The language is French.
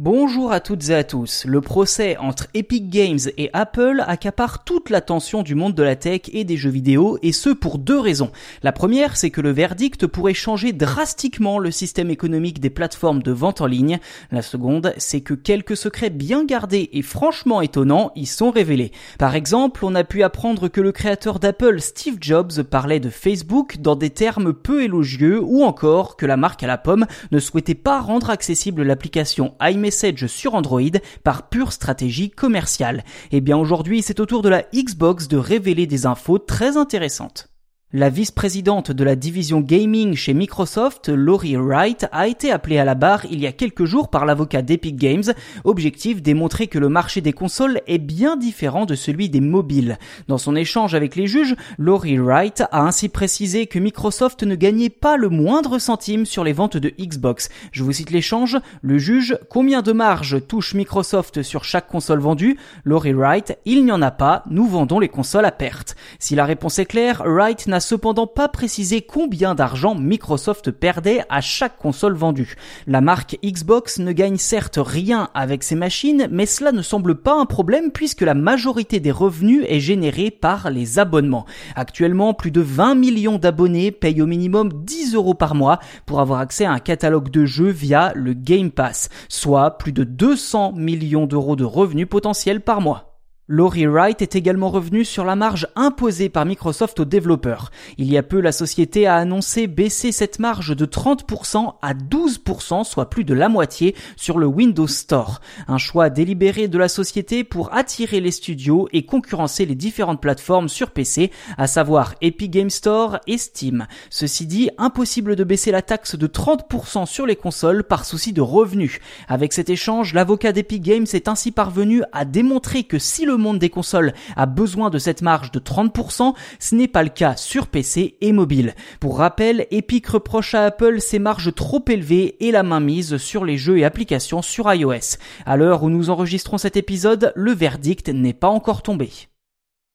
Bonjour à toutes et à tous. Le procès entre Epic Games et Apple accapare toute l'attention du monde de la tech et des jeux vidéo, et ce pour deux raisons. La première, c'est que le verdict pourrait changer drastiquement le système économique des plateformes de vente en ligne. La seconde, c'est que quelques secrets bien gardés et franchement étonnants y sont révélés. Par exemple, on a pu apprendre que le créateur d'Apple, Steve Jobs, parlait de Facebook dans des termes peu élogieux, ou encore que la marque à la pomme ne souhaitait pas rendre accessible l'application iMessage Sur Android par pure stratégie commerciale. Et eh bien aujourd'hui, c'est au tour de la Xbox de révéler des infos très intéressantes. La vice-présidente de la division gaming chez Microsoft, Laurie Wright, a été appelée à la barre il y a quelques jours par l'avocat d'Epic Games, objectif démontrer que le marché des consoles est bien différent de celui des mobiles. Dans son échange avec les juges, Laurie Wright a ainsi précisé que Microsoft ne gagnait pas le moindre centime sur les ventes de Xbox. Je vous cite l'échange, le juge, combien de marge touche Microsoft sur chaque console vendue? Laurie Wright, il n'y en a pas, nous vendons les consoles à perte. Si la réponse est claire, Wright n'a cependant pas précisé combien d'argent Microsoft perdait à chaque console vendue. La marque Xbox ne gagne certes rien avec ses machines, mais cela ne semble pas un problème puisque la majorité des revenus est générée par les abonnements. Actuellement, plus de 20 millions d'abonnés payent au minimum 10 euros par mois pour avoir accès à un catalogue de jeux via le Game Pass, soit plus de 200 millions d'euros de revenus potentiels par mois. Laurie Wright est également revenu sur la marge imposée par Microsoft aux développeurs. Il y a peu, la société a annoncé baisser cette marge de 30% à 12%, soit plus de la moitié, sur le Windows Store. Un choix délibéré de la société pour attirer les studios et concurrencer les différentes plateformes sur PC, à savoir Epic Game Store et Steam. Ceci dit, impossible de baisser la taxe de 30% sur les consoles par souci de revenus. Avec cet échange, l'avocat d'Epic Games est ainsi parvenu à démontrer que si le monde des consoles a besoin de cette marge de 30%, ce n'est pas le cas sur PC et mobile. Pour rappel, Epic reproche à Apple ses marges trop élevées et la mainmise sur les jeux et applications sur iOS. À l'heure où nous enregistrons cet épisode, le verdict n'est pas encore tombé.